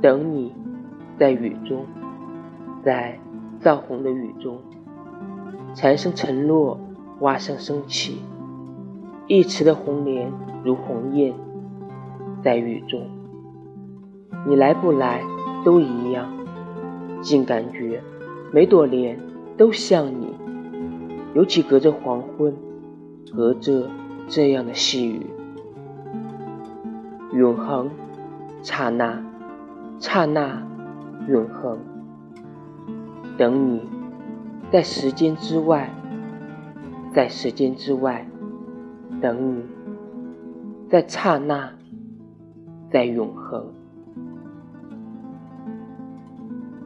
等你，在雨中，在燥红的雨中，蝉声沉落，蛙声升起，一池的红莲如鸿雁，在雨中。你来不来都一样，竟感觉每朵莲都像你，尤其隔着黄昏，隔着这样的细雨，永恒，刹那。刹那，永恒。等你，在时间之外，在时间之外，等你，在刹那，在永恒。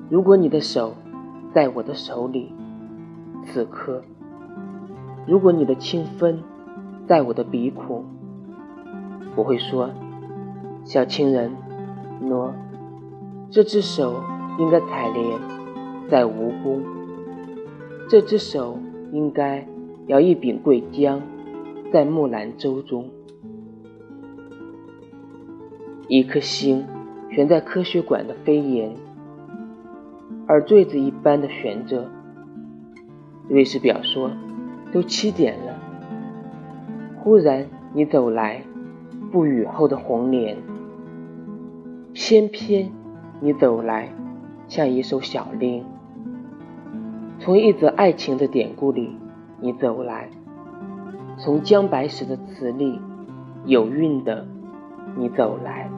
如果你的手在我的手里，此刻；如果你的清风在我的鼻孔，我会说：“小情人，喏。”这只手应该采莲在蜈蚣，这只手应该摇一柄桂浆在木兰舟中。一颗星悬在科学馆的飞檐，而坠子一般的悬着。瑞士表说都七点了，忽然你走来，不雨后的红莲，偏偏。你走来，像一首小令；从一则爱情的典故里，你走来；从姜白石的词里，有韵的，你走来。